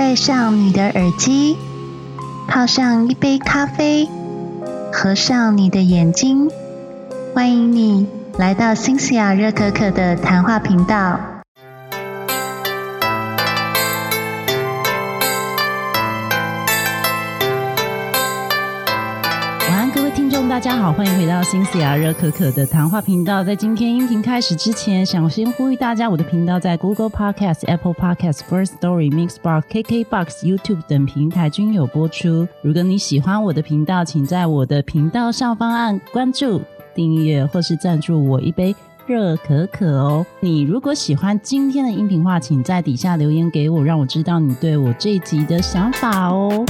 戴上你的耳机，泡上一杯咖啡，合上你的眼睛，欢迎你来到新西亚热可可的谈话频道。众大家好，欢迎回到新西亚热可可的谈话频道。在今天音频开始之前，想先呼吁大家，我的频道在 Google Podcast、Apple Podcast、First Story、Mixbox、KKBox、YouTube 等平台均有播出。如果你喜欢我的频道，请在我的频道上方按关注、订阅或是赞助我一杯热可可哦。你如果喜欢今天的音频话，请在底下留言给我，让我知道你对我这一集的想法哦。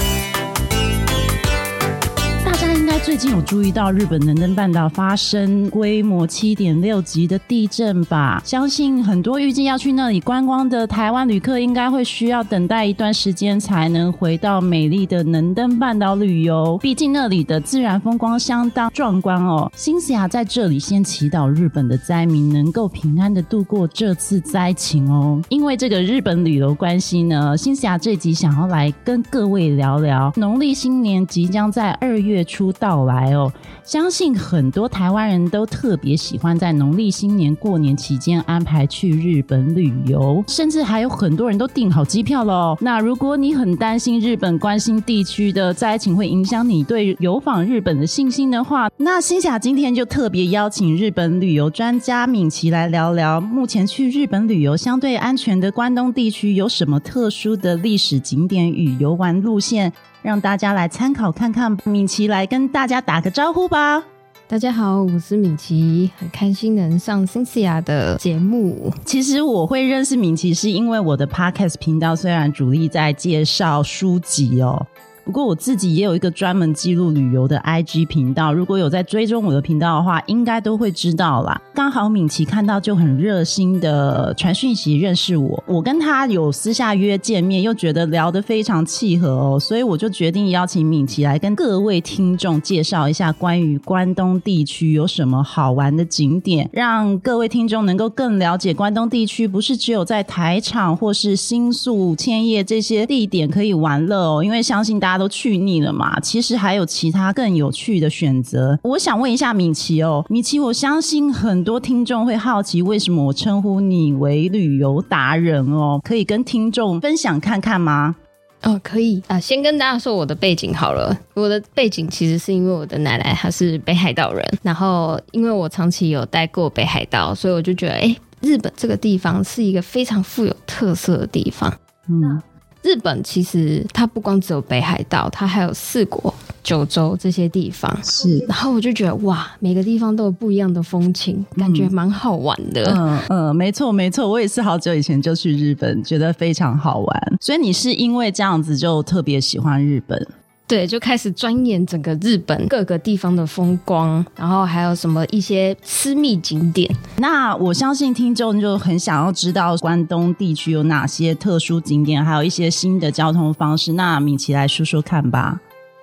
最近有注意到日本能登半岛发生规模七点六级的地震吧？相信很多预计要去那里观光的台湾旅客，应该会需要等待一段时间才能回到美丽的能登半岛旅游。毕竟那里的自然风光相当壮观哦。新西亚在这里先祈祷日本的灾民能够平安的度过这次灾情哦。因为这个日本旅游关系呢，新西亚这集想要来跟各位聊聊农历新年即将在二月初到。到来哦！相信很多台湾人都特别喜欢在农历新年过年期间安排去日本旅游，甚至还有很多人都订好机票了。那如果你很担心日本关心地区的灾情会影响你对游访日本的信心的话，那新霞今天就特别邀请日本旅游专家敏琪来聊聊，目前去日本旅游相对安全的关东地区有什么特殊的历史景点与游玩路线。让大家来参考看看，敏琪来跟大家打个招呼吧。大家好，我是敏琪，很开心能上 Cynthia 的节目。其实我会认识敏琪，是因为我的 Podcast 频道虽然主力在介绍书籍哦。不过我自己也有一个专门记录旅游的 IG 频道，如果有在追踪我的频道的话，应该都会知道啦。刚好敏琪看到就很热心的传讯息认识我，我跟他有私下约见面，又觉得聊得非常契合哦，所以我就决定邀请敏琪来跟各位听众介绍一下关于关东地区有什么好玩的景点，让各位听众能够更了解关东地区，不是只有在台场或是新宿、千叶这些地点可以玩乐哦，因为相信大。大家都去腻了嘛？其实还有其他更有趣的选择。我想问一下米奇哦，米奇，我相信很多听众会好奇，为什么我称呼你为旅游达人哦？可以跟听众分享看看吗？哦，可以啊。先跟大家说我的背景好了。我的背景其实是因为我的奶奶她是北海道人，然后因为我长期有待过北海道，所以我就觉得，哎，日本这个地方是一个非常富有特色的地方。嗯。日本其实它不光只有北海道，它还有四国、九州这些地方。是，然后我就觉得哇，每个地方都有不一样的风情，感觉蛮好玩的。嗯嗯，没错没错，我也是好久以前就去日本，觉得非常好玩。所以你是因为这样子就特别喜欢日本？对，就开始钻研整个日本各个地方的风光，然后还有什么一些私密景点。那我相信听众就很想要知道关东地区有哪些特殊景点，还有一些新的交通方式。那米奇来说说看吧。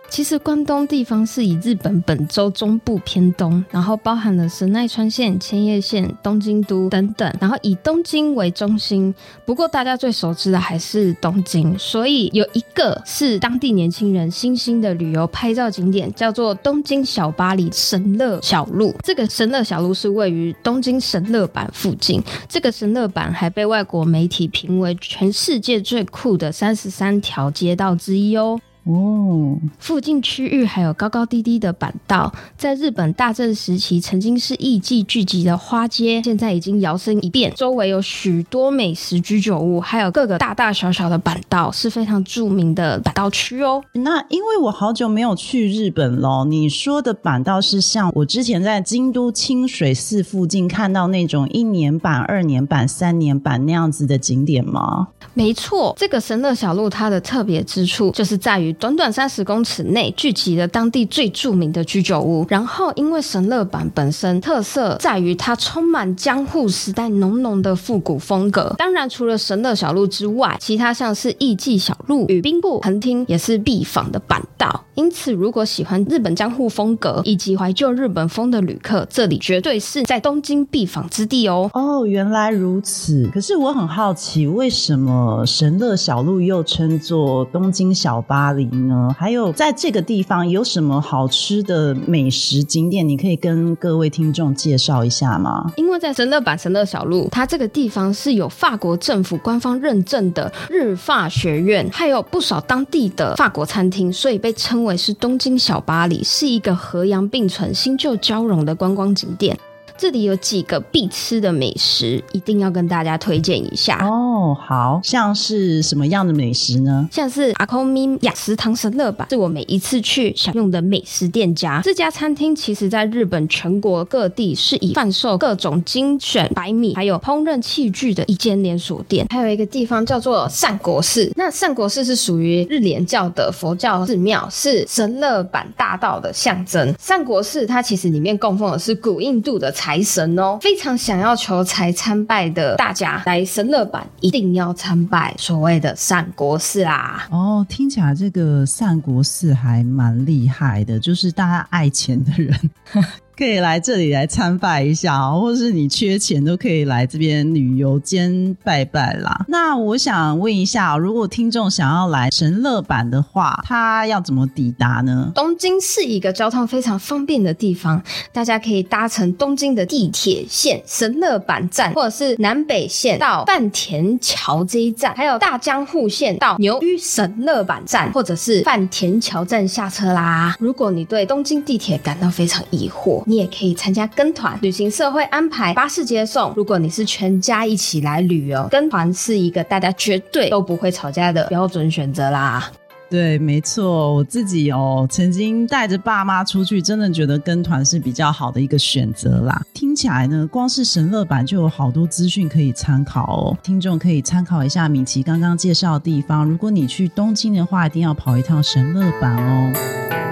其实关东地方是以日本本州中部偏东，然后包含了神奈川县、千叶县、东京都等等，然后以东京为中心。不过大家最熟知的还是东京，所以有一个是当地年轻人新兴的旅游拍照景点，叫做东京小巴黎神乐小路。这个神乐小路是位于东京神乐坂附近，这个神乐坂还被外国媒体评为全世界最酷的三十三条街道之一哦。哦，附近区域还有高高低低的板道，在日本大正时期曾经是艺伎聚集的花街，现在已经摇身一变，周围有许多美食居酒屋，还有各个大大小小的板道，是非常著名的板道区哦。那因为我好久没有去日本了，你说的板道是像我之前在京都清水寺附近看到那种一年版、二年版、三年版那样子的景点吗？没错，这个神乐小路它的特别之处就是在于。短短三十公尺内聚集了当地最著名的居酒屋。然后，因为神乐坂本身特色在于它充满江户时代浓浓的复古风格。当然，除了神乐小路之外，其他像是艺伎小路与兵部横町也是必访的板道。因此，如果喜欢日本江户风格以及怀旧日本风的旅客，这里绝对是在东京必访之地哦。哦，原来如此。可是我很好奇，为什么神乐小路又称作东京小巴黎呢？还有，在这个地方有什么好吃的美食景点？你可以跟各位听众介绍一下吗？因为在神乐坂神乐小路，它这个地方是有法国政府官方认证的日法学院，还有不少当地的法国餐厅，所以被称为是东京小巴黎，是一个和洋并存、新旧交融的观光景点。这里有几个必吃的美食，一定要跟大家推荐一下哦。好像是什么样的美食呢？像是阿空咪雅食堂神乐吧，是我每一次去享用的美食店家。这家餐厅其实在日本全国各地是以贩售各种精选白米还有烹饪器具的一间连锁店。还有一个地方叫做善国寺，那善国寺是属于日莲教的佛教寺庙，是神乐坂大道的象征。善国寺它其实里面供奉的是古印度的财神哦，非常想要求财参拜的大家来神乐版一定要参拜所谓的善国寺啊。哦，听起来这个善国寺还蛮厉害的，就是大家爱钱的人。可以来这里来参拜一下，或者是你缺钱都可以来这边旅游兼拜拜啦。那我想问一下，如果听众想要来神乐版的话，他要怎么抵达呢？东京是一个交通非常方便的地方，大家可以搭乘东京的地铁线神乐版站，或者是南北线到半田桥这一站，还有大江户线到牛玉神乐版站，或者是半田桥站下车啦。如果你对东京地铁感到非常疑惑，你也可以参加跟团旅行社会安排巴士接送。如果你是全家一起来旅游，跟团是一个大家绝对都不会吵架的标准选择啦。对，没错，我自己哦，曾经带着爸妈出去，真的觉得跟团是比较好的一个选择啦。听起来呢，光是神乐版就有好多资讯可以参考哦。听众可以参考一下米奇刚刚介绍的地方。如果你去东京的话，一定要跑一趟神乐版哦。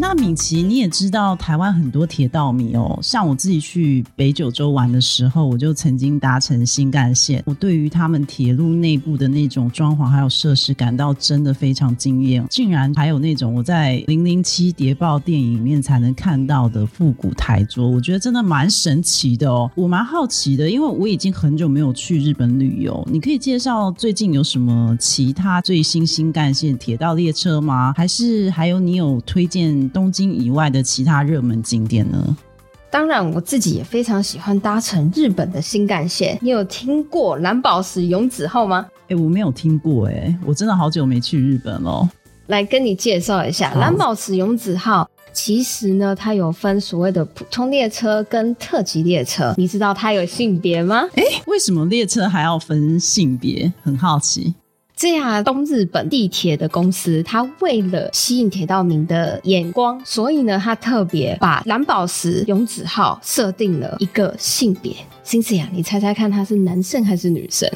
那米奇，你也知道台湾很多铁道迷哦，像我自己去北九州玩的时候，我就曾经搭乘新干线。我对于他们铁路内部的那种装潢还有设施感到真的非常惊艳，竟然还有那种我在零零七谍报电影里面才能看到的复古台桌，我觉得真的蛮神奇的哦。我蛮好奇的，因为我已经很久没有去日本旅游，你可以介绍最近有什么其他最新新干线铁道列车吗？还是还有你有推荐？东京以外的其他热门景点呢？当然，我自己也非常喜欢搭乘日本的新干线。你有听过蓝宝石永子号吗？哎，我没有听过，哎，我真的好久没去日本了。来跟你介绍一下，蓝宝石永子号其实呢，它有分所谓的普通列车跟特级列车。你知道它有性别吗？哎，为什么列车还要分性别？很好奇。这家，东日本地铁的公司，它为了吸引铁道民的眼光，所以呢，它特别把蓝宝石永子号设定了一个性别。星子呀，你猜猜看，他是男生还是女生？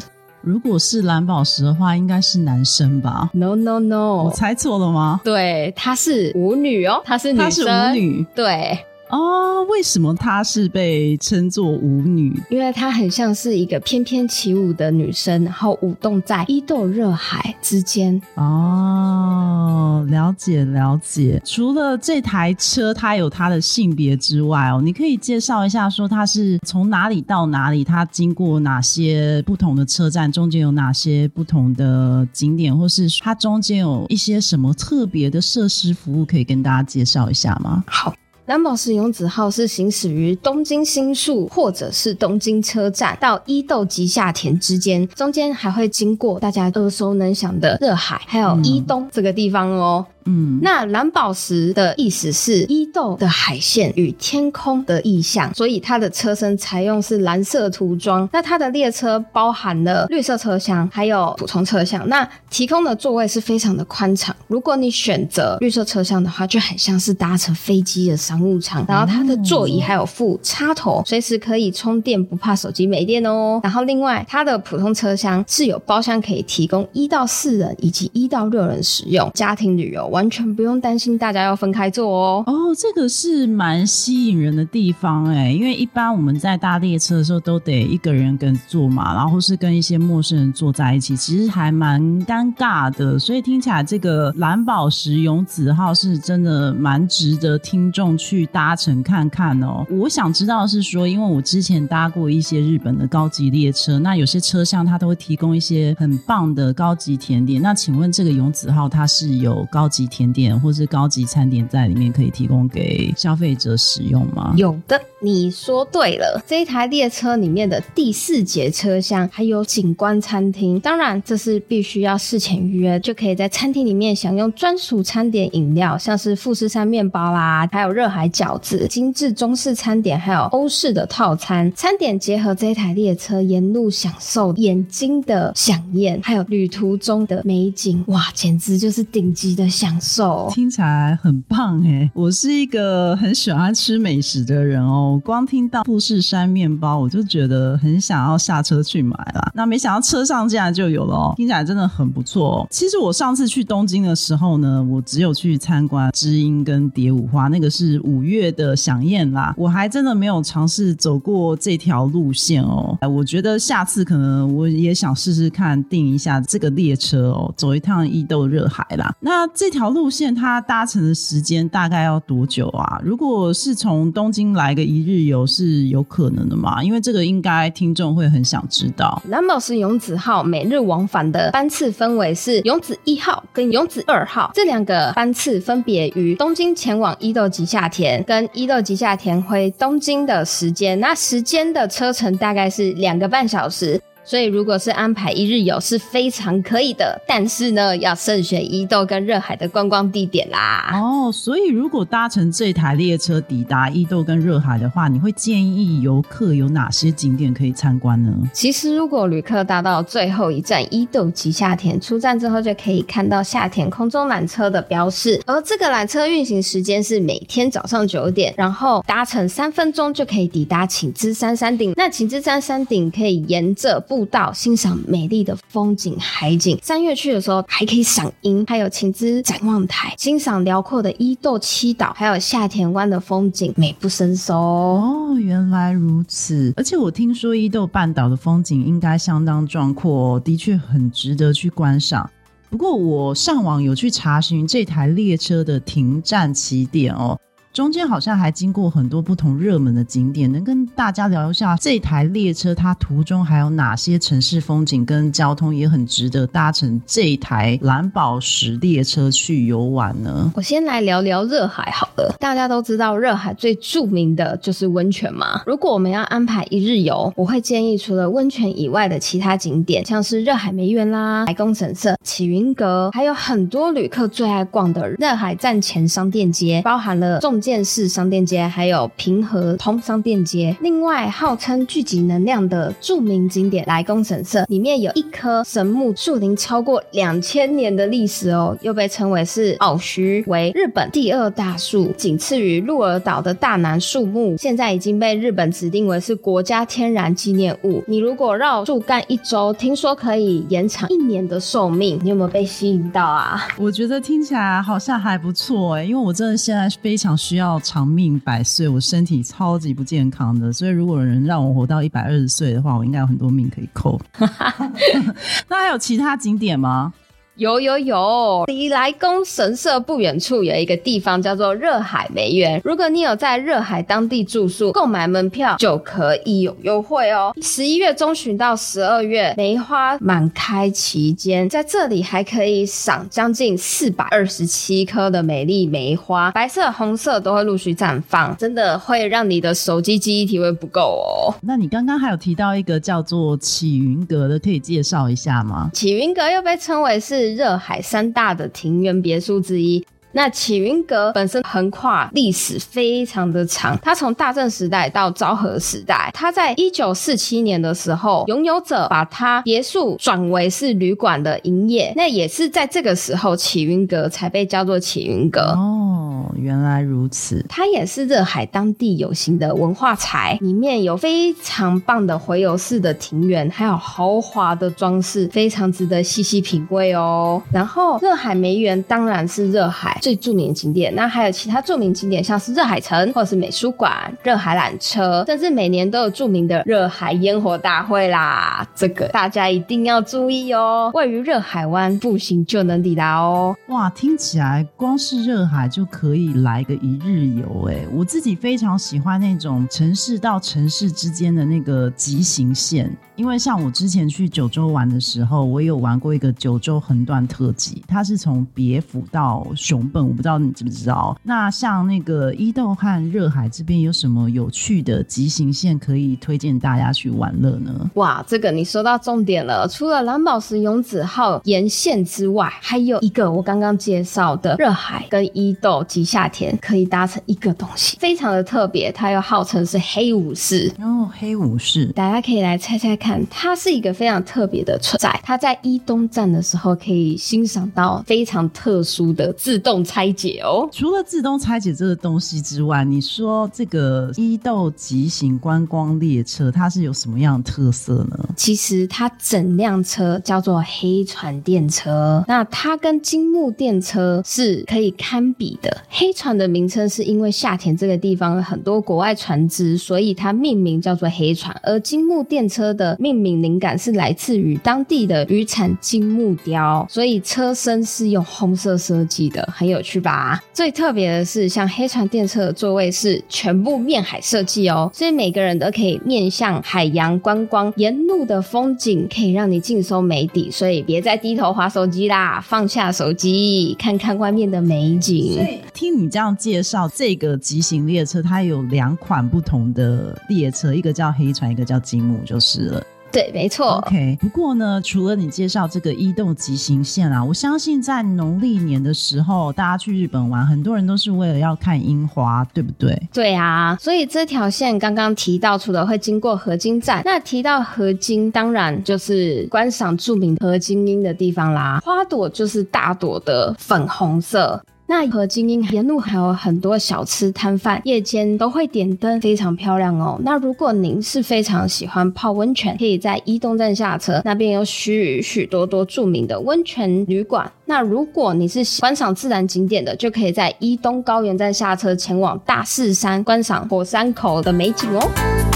如果是蓝宝石的话，应该是男生吧？No No No，我猜错了吗？对，她是舞女哦，她是女生，她是舞女，对。哦，为什么她是被称作舞女？因为她很像是一个翩翩起舞的女生，然后舞动在伊豆热海之间。哦，了解了解。除了这台车它有它的性别之外，哦，你可以介绍一下，说它是从哪里到哪里，它经过哪些不同的车站，中间有哪些不同的景点，或是它中间有一些什么特别的设施服务，可以跟大家介绍一下吗？好。蓝宝石永子号是行驶于东京新宿或者是东京车站到伊豆及下田之间，中间还会经过大家耳熟能详的热海，还有伊东这个地方哦。嗯，那蓝宝石的意思是伊豆的海线与天空的意象，所以它的车身采用是蓝色涂装。那它的列车包含了绿色车厢，还有普通车厢。那提供的座位是非常的宽敞。如果你选择绿色车厢的话，就很像是搭乘飞机的商务舱。然后它的座椅还有附插头，随时可以充电，不怕手机没电哦。然后另外，它的普通车厢是有包厢可以提供一到四人以及一到六人使用，家庭旅游完全不用担心大家要分开坐哦。哦，这个是蛮吸引人的地方哎，因为一般我们在搭列车的时候都得一个人跟坐嘛，然后是跟一些陌生人坐在一起，其实还蛮尴尬的。所以听起来这个蓝宝石永子号是真的蛮值得听众去搭乘看看哦。我想知道是说，因为我之前搭过一些日本的高级列车，那有些车厢它都会提供一些很棒的高级甜点。那请问这个永子号它是有高级甜点或是高级餐点在里面可以提供给消费者使用吗？有的，你说对了。这一台列车里面的第四节车厢还有景观餐厅，当然这是必须要事前预约，就可以在餐厅里面享用专属餐点饮料，像是富士山面包啦，还有热海饺子、精致中式餐点，还有欧式的套餐。餐点结合这一台列车沿路享受眼睛的响宴，还有旅途中的美景，哇，简直就是顶级的享受。听起来很棒哎！我是一个很喜欢吃美食的人哦，我光听到富士山面包，我就觉得很想要下车去买啦。那没想到车上竟然就有了哦，听起来真的很不错哦。其实我上次去东京的时候呢，我只有去参观知音跟蝶舞花，那个是五月的响宴啦，我还真的没有尝试走过这条路线哦。哎我觉得下次可能我也想试试看订一下这个列车哦，走一趟伊豆热海啦。那这条路线它搭乘的时间大概要多久啊？如果是从东京来个一日游是有可能的吗？因为这个应该听众会很想知道。蓝宝石永子号每日往返的班次分为是永子一号跟永子二号这两个班次，分别于东京前往伊豆吉下田跟伊豆吉下田回东京的时间。那时间的车程大概是两个半小时。所以，如果是安排一日游是非常可以的，但是呢，要慎选伊豆跟热海的观光地点啦。哦，所以如果搭乘这台列车抵达伊豆跟热海的话，你会建议游客有哪些景点可以参观呢？其实，如果旅客搭到最后一站伊豆及夏田出站之后，就可以看到夏田空中缆车的标示，而这个缆车运行时间是每天早上九点，然后搭乘三分钟就可以抵达请之山山顶。那请之山山顶可以沿着步道欣赏美丽的风景海景，三月去的时候还可以赏樱，还有晴之展望台，欣赏辽阔的伊豆七岛，还有夏田湾的风景，美不胜收哦。原来如此，而且我听说伊豆半岛的风景应该相当壮阔，的确很值得去观赏。不过我上网有去查询这台列车的停站起点哦。中间好像还经过很多不同热门的景点，能跟大家聊一下这台列车它途中还有哪些城市风景跟交通也很值得搭乘这台蓝宝石列车去游玩呢？我先来聊聊热海好了，大家都知道热海最著名的就是温泉嘛。如果我们要安排一日游，我会建议除了温泉以外的其他景点，像是热海梅园啦、白宫神社、启云阁，还有很多旅客最爱逛的热海站前商店街，包含了重。建市商店街，还有平和通商店街。另外，号称聚集能量的著名景点来宫神社，里面有一棵神木，树龄超过两千年的历史哦，又被称为是奥须，为日本第二大树，仅次于鹿儿岛的大南树木。现在已经被日本指定为是国家天然纪念物。你如果绕树干一周，听说可以延长一年的寿命。你有没有被吸引到啊？我觉得听起来好像还不错哎，因为我真的现在非常需。要长命百岁，我身体超级不健康的，所以如果有人让我活到一百二十岁的话，我应该有很多命可以扣。那还有其他景点吗？有有有，离来宫神社不远处有一个地方叫做热海梅园。如果你有在热海当地住宿，购买门票就可以有优惠哦。十一月中旬到十二月，梅花满开期间，在这里还可以赏将近四百二十七棵的美丽梅花，白色、红色都会陆续绽放，真的会让你的手机记忆体会不够哦。那你刚刚还有提到一个叫做启云阁的，可以介绍一下吗？启云阁又被称为是。热海三大的庭园别墅之一，那启云阁本身横跨历史非常的长，它从大正时代到昭和时代，它在一九四七年的时候，拥有者把它别墅转为是旅馆的营业，那也是在这个时候，启云阁才被叫做启云阁。哦，原来如此。它也是热海当地有形的文化财，里面有非常棒的回游式的庭园，还有豪华的装饰，非常值得细细品味哦。然后热海梅园当然是热海最著名的景点，那还有其他著名景点，像是热海城或者是美术馆、热海缆车，甚至每年都有著名的热海烟火大会啦。这个大家一定要注意哦。位于热海湾，步行就能抵达哦。哇，听起来光是热海就可以来个一日游哎！我自己非常喜欢那种城市到城市之间的那个急行线。因为像我之前去九州玩的时候，我有玩过一个九州横断特辑，它是从别府到熊本，我不知道你知不知道。那像那个伊豆和热海这边有什么有趣的急行线可以推荐大家去玩乐呢？哇，这个你说到重点了。除了蓝宝石永子号沿线之外，还有一个我刚刚介绍的热海跟伊豆及夏天可以搭乘一个东西，非常的特别，它又号称是黑武士哦，黑武士，大家可以来猜猜。看，它是一个非常特别的存在。它在伊东站的时候可以欣赏到非常特殊的自动拆解哦。除了自动拆解这个东西之外，你说这个伊豆急行观光列车，它是有什么样的特色呢？其实它整辆车叫做黑船电车，那它跟金木电车是可以堪比的。黑船的名称是因为夏田这个地方很多国外船只，所以它命名叫做黑船。而金木电车的命名灵感是来自于当地的渔产金木雕，所以车身是用红色设计的，很有趣吧？最特别的是，像黑船电车的座位是全部面海设计哦，所以每个人都可以面向海洋观光，沿路的风景可以让你尽收眉底，所以别再低头划手机啦，放下手机，看看外面的美景。听你这样介绍，这个急行列车它有两款不同的列车，一个叫黑船，一个叫金木，就是了。对，没错。OK，不过呢，除了你介绍这个伊豆急行线啊，我相信在农历年的时候，大家去日本玩，很多人都是为了要看樱花，对不对？对啊，所以这条线刚刚提到，除了会经过河津站，那提到河津，当然就是观赏著名河津樱的地方啦。花朵就是大朵的粉红色。那和精英沿路还有很多小吃摊贩，夜间都会点灯，非常漂亮哦。那如果您是非常喜欢泡温泉，可以在伊东站下车，那边有许许多多著名的温泉旅馆。那如果你是观赏自然景点的，就可以在伊东高原站下车，前往大势山观赏火山口的美景哦。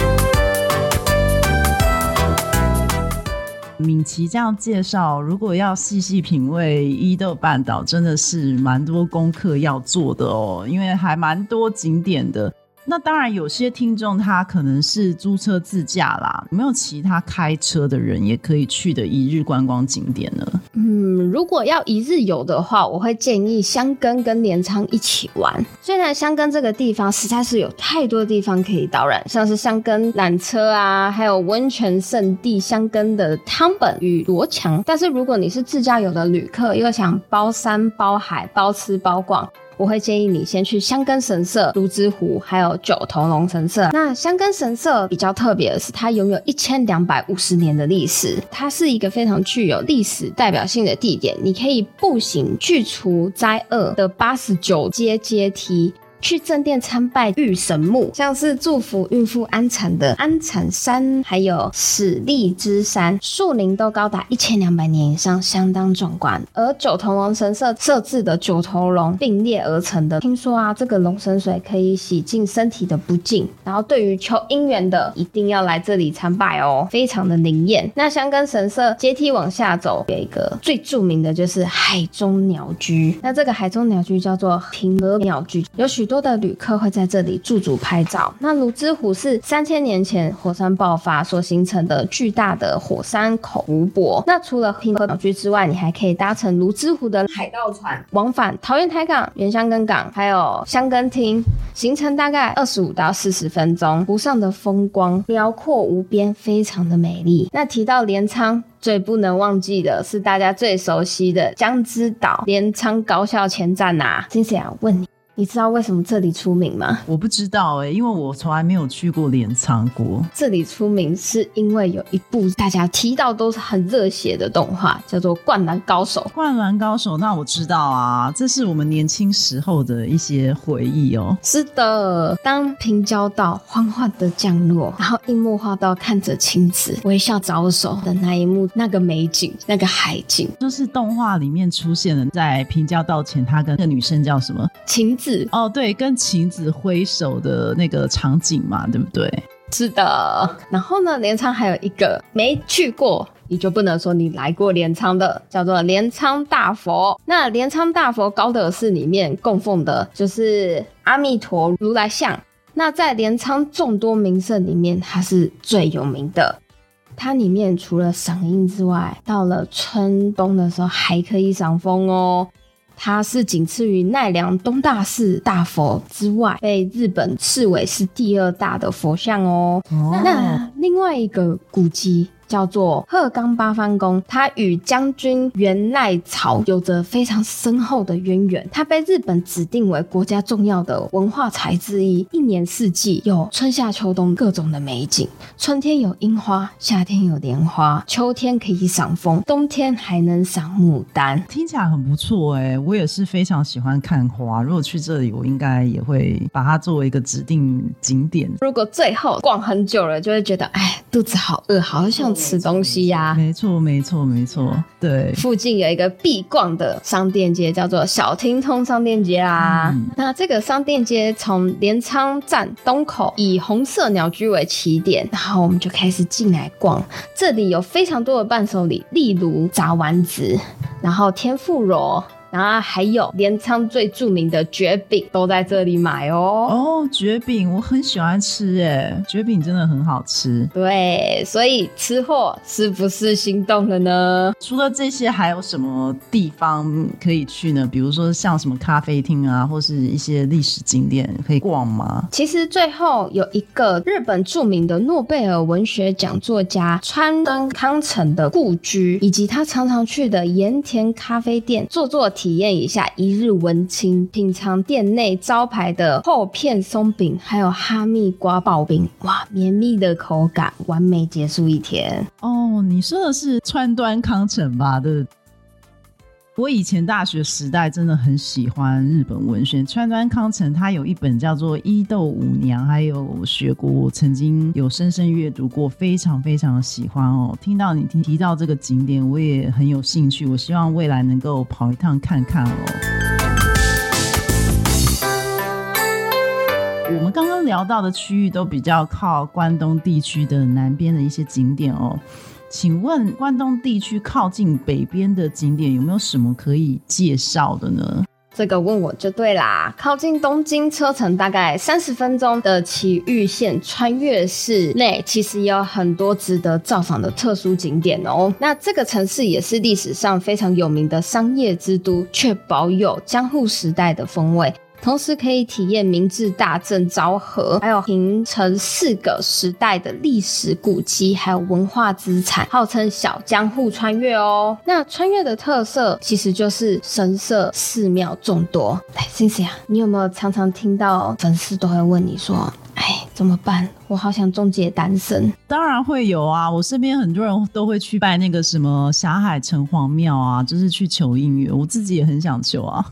敏琪这样介绍，如果要细细品味伊豆半岛，真的是蛮多功课要做的哦，因为还蛮多景点的。那当然，有些听众他可能是租车自驾啦，有没有其他开车的人也可以去的一日观光景点呢？嗯，如果要一日游的话，我会建议香根跟镰仓一起玩。虽然香根这个地方实在是有太多地方可以导览，像是香根缆车啊，还有温泉圣地香根的汤本与罗强，但是如果你是自驾游的旅客，又想包山包海包吃包逛。我会建议你先去香根神社、芦之湖，还有九头龙神社。那香根神社比较特别的是，它拥有一千两百五十年的历史，它是一个非常具有历史代表性的地点。你可以步行去除灾厄的八十九阶阶梯。去正殿参拜玉神木，像是祝福孕妇安产的安产山，还有史立之山，树龄都高达一千两百年以上，相当壮观。而九头龙神社设置的九头龙并列而成的，听说啊，这个龙神水可以洗净身体的不净，然后对于求姻缘的，一定要来这里参拜哦，非常的灵验。那香根神社阶梯往下走，有一个最著名的就是海中鸟居，那这个海中鸟居叫做平娥鸟居，有许。多的旅客会在这里驻足拍照。那泸沽湖是三千年前火山爆发所形成的巨大的火山口湖泊。那除了平和岛居之外，你还可以搭乘泸沽湖的海盗船往返桃园台港、原香根港，还有香根厅，行程大概二十五到四十分钟。湖上的风光辽阔无边，非常的美丽。那提到镰仓。最不能忘记的是大家最熟悉的江之岛镰仓高校前站呐，金姐啊，问你。你知道为什么这里出名吗？我不知道哎，因为我从来没有去过镰仓国。这里出名是因为有一部大家提到都是很热血的动画，叫做《灌篮高手》。灌篮高手，那我知道啊，这是我们年轻时候的一些回忆哦。是的，当平交道缓缓的降落，然后樱木花道看着晴子微笑招手的那一幕，那个美景，那个海景，就是动画里面出现的，在平交道前，他跟那个女生叫什么？晴子。哦，对，跟晴子挥手的那个场景嘛，对不对？是的。然后呢，镰仓还有一个没去过，你就不能说你来过镰仓的，叫做镰仓大佛。那镰仓大佛高德寺里面供奉的就是阿弥陀如来像。那在镰仓众多名胜里面，它是最有名的。它里面除了赏樱之外，到了春冬的时候还可以赏枫哦。它是仅次于奈良东大寺大佛之外，被日本视为是第二大的佛像哦。那另外一个古迹。叫做鹤冈八幡宫，它与将军源赖朝有着非常深厚的渊源。它被日本指定为国家重要的文化财之一，一年四季有春夏秋冬各种的美景。春天有樱花，夏天有莲花，秋天可以赏枫，冬天还能赏牡丹。听起来很不错哎，我也是非常喜欢看花。如果去这里，我应该也会把它作为一个指定景点。如果最后逛很久了，就会觉得哎，肚子好饿，好像。吃东西呀，没错，没错，没错。对，附近有一个必逛的商店街，叫做小厅通商店街啦。那这个商店街从镰仓站东口以红色鸟居为起点，然后我们就开始进来逛。这里有非常多的伴手礼，例如炸丸子，然后天妇罗。然后还有镰仓最著名的绝饼都在这里买哦。哦，绝饼我很喜欢吃诶，绝饼真的很好吃。对，所以吃货是不是心动了呢？除了这些，还有什么地方可以去呢？比如说像什么咖啡厅啊，或是一些历史景点可以逛吗？其实最后有一个日本著名的诺贝尔文学奖作家川端康成的故居，以及他常常去的盐田咖啡店坐坐。体验一下一日文青，品尝店内招牌的厚片松饼，还有哈密瓜刨冰，哇，绵密的口感，完美结束一天。哦，你说的是川端康成吧？对。我以前大学时代真的很喜欢日本文学，川端康成他有一本叫做《伊豆舞娘》，还有学过，我曾经有深深阅读过，非常非常的喜欢哦。听到你提提到这个景点，我也很有兴趣，我希望未来能够跑一趟看看哦。我们刚刚聊到的区域都比较靠关东地区的南边的一些景点哦。请问关东地区靠近北边的景点有没有什么可以介绍的呢？这个问我就对啦。靠近东京车程大概三十分钟的埼玉县穿越市内，其实有很多值得造访的特殊景点哦。那这个城市也是历史上非常有名的商业之都，却保有江户时代的风味。同时可以体验明治大正昭和，还有平成四个时代的历史古迹，还有文化资产，号称小江户穿越哦。那穿越的特色其实就是神社寺庙众多。来，星星啊，你有没有常常听到粉丝都会问你说，哎，怎么办？我好想终结单身，当然会有啊！我身边很多人都会去拜那个什么霞海城隍庙啊，就是去求姻缘。我自己也很想求啊。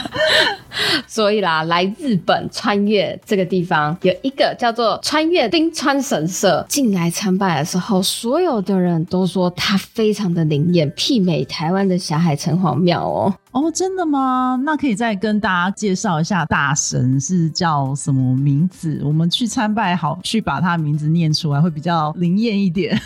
所以啦，来日本穿越这个地方有一个叫做穿越冰川神社，进来参拜的时候，所有的人都说它非常的灵验，媲美台湾的霞海城隍庙哦。哦，真的吗？那可以再跟大家介绍一下大神是叫什么名字？我们去参拜好。去把他名字念出来会比较灵验一点，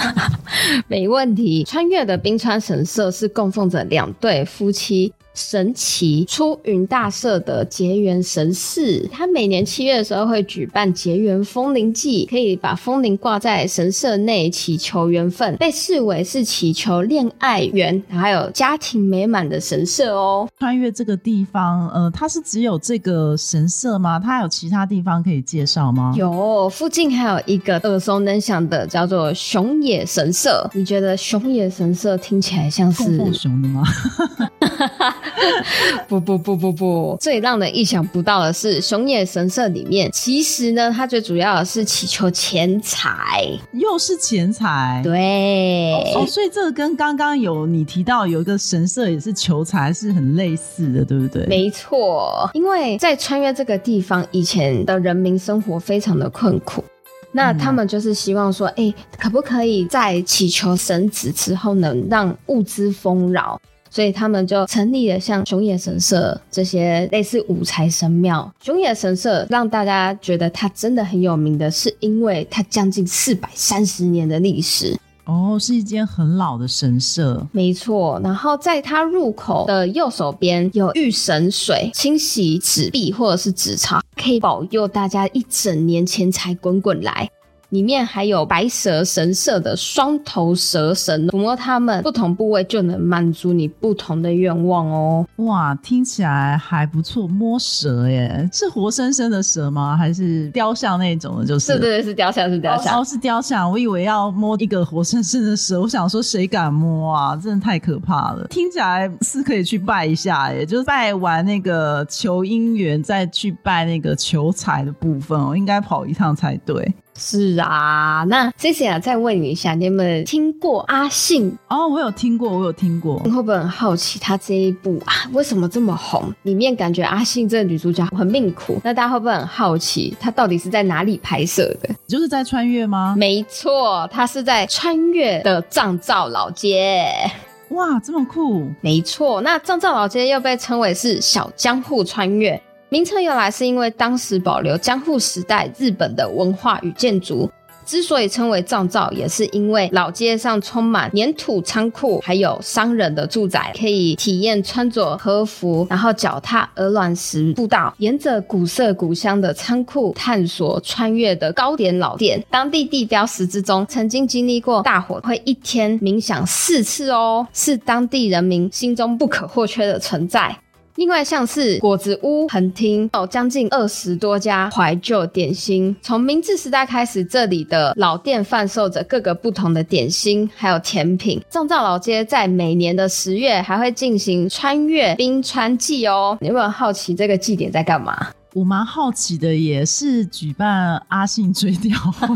没问题。穿越的冰川神社是供奉着两对夫妻。神奇出云大社的结缘神事，它每年七月的时候会举办结缘风铃祭，可以把风铃挂在神社内祈求缘分，被视为是祈求恋爱缘还有家庭美满的神社哦。穿越这个地方，呃，它是只有这个神社吗？它还有其他地方可以介绍吗？有，附近还有一个耳熟能详的叫做熊野神社。你觉得熊野神社听起来像是熊的吗？不不不不不，最让人意想不到的是，熊野神社里面其实呢，它最主要的是祈求钱财，又是钱财。对，哦，所以这个跟刚刚有你提到有一个神社也是求财，是很类似的，对不对？没错，因为在穿越这个地方，以前的人民生活非常的困苦，那他们就是希望说，哎，可不可以在祈求神子之后，能让物资丰饶？所以他们就成立了像熊野神社这些类似五财神庙。熊野神社让大家觉得它真的很有名的是，因为它将近四百三十年的历史。哦，是一间很老的神社，没错。然后在它入口的右手边有御神水，清洗纸币或者是纸钞，可以保佑大家一整年钱财滚滚来。里面还有白蛇神社的双头蛇神，抚摸它们不同部位就能满足你不同的愿望哦。哇，听起来还不错。摸蛇耶，是活生生的蛇吗？还是雕像那种的？就是，对对对，是雕像，是雕像。哦，是雕像。我以为要摸一个活生生的蛇，我想说谁敢摸啊？真的太可怕了。听起来是可以去拜一下耶，就是拜完那个求姻缘，再去拜那个求财的部分哦，应该跑一趟才对。是啊，那 C C 啊，再问你一下，你有没有听过阿信？哦，我有听过，我有听过。你会不会很好奇，他这一部啊，为什么这么红？里面感觉阿信这个女主角很命苦，那大家会不会很好奇，她到底是在哪里拍摄的？就是在穿越吗？没错，她是在穿越的藏造老街。哇，这么酷！没错，那藏造老街又被称为是小江户穿越。名称由来是因为当时保留江户时代日本的文化与建筑，之所以称为藏造，也是因为老街上充满粘土仓库，还有商人的住宅，可以体验穿着和服，然后脚踏鹅卵石步道，沿着古色古香的仓库探索穿越的高点老店。当地地标石之中，曾经经历过大火，会一天冥想四次哦，是当地人民心中不可或缺的存在。另外，像是果子屋、横厅，有将近二十多家怀旧点心。从明治时代开始，这里的老店贩售着各个不同的点心，还有甜品。藏造老街在每年的十月还会进行穿越冰川祭哦。你有没有好奇这个祭典在干嘛？我蛮好奇的，也是举办阿信追悼会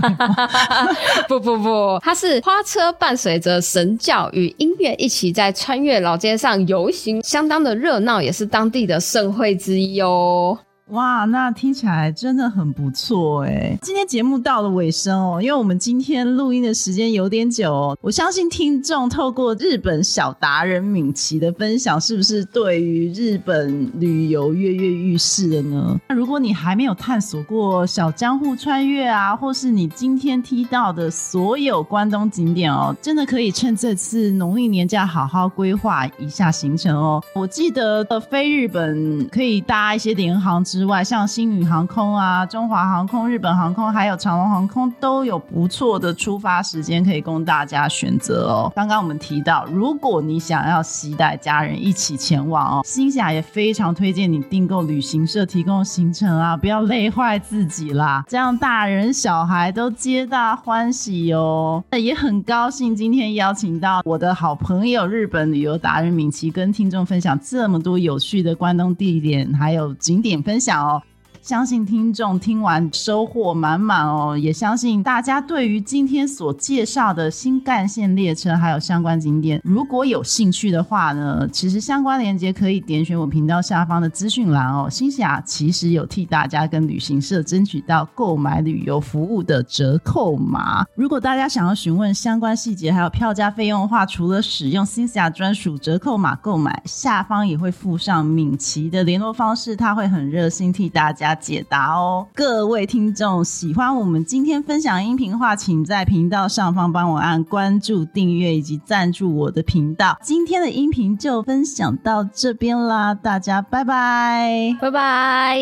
不不不，它是花车伴随着神教与音乐一起在穿越老街上游行，相当的热闹，也是当地的盛会之一哦。哇，那听起来真的很不错哎！今天节目到了尾声哦，因为我们今天录音的时间有点久哦。我相信听众透过日本小达人敏奇的分享，是不是对于日本旅游跃跃欲试了呢？那如果你还没有探索过小江户穿越啊，或是你今天提到的所有关东景点哦，真的可以趁这次农历年假好好规划一下行程哦。我记得飞日本可以搭一些联航。之外，像星宇航空啊、中华航空、日本航空，还有长龙航空，都有不错的出发时间可以供大家选择哦。刚刚我们提到，如果你想要携带家人一起前往哦，新霞也非常推荐你订购旅行社提供行程啊，不要累坏自己啦，这样大人小孩都皆大欢喜哦。那也很高兴今天邀请到我的好朋友日本旅游达人敏琪，跟听众分享这么多有趣的关东地点还有景点分享。想哦。相信听众听完收获满满哦，也相信大家对于今天所介绍的新干线列车还有相关景点，如果有兴趣的话呢，其实相关链接可以点选我频道下方的资讯栏哦。新霞其实有替大家跟旅行社争取到购买旅游服务的折扣码，如果大家想要询问相关细节还有票价费用的话，除了使用新霞专属折扣码购买，下方也会附上敏奇的联络方式，他会很热心替大家。解答哦。各位听众喜欢我们今天分享音频的话，请在频道上方帮我按关注、订阅以及赞助我的频道。今天的音频就分享到这边啦，大家拜拜，拜拜。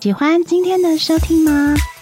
喜欢今天的收听吗？